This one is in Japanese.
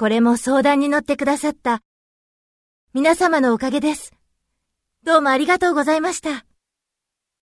これも相談に乗ってくださった皆様のおかげです。どうもありがとうございました。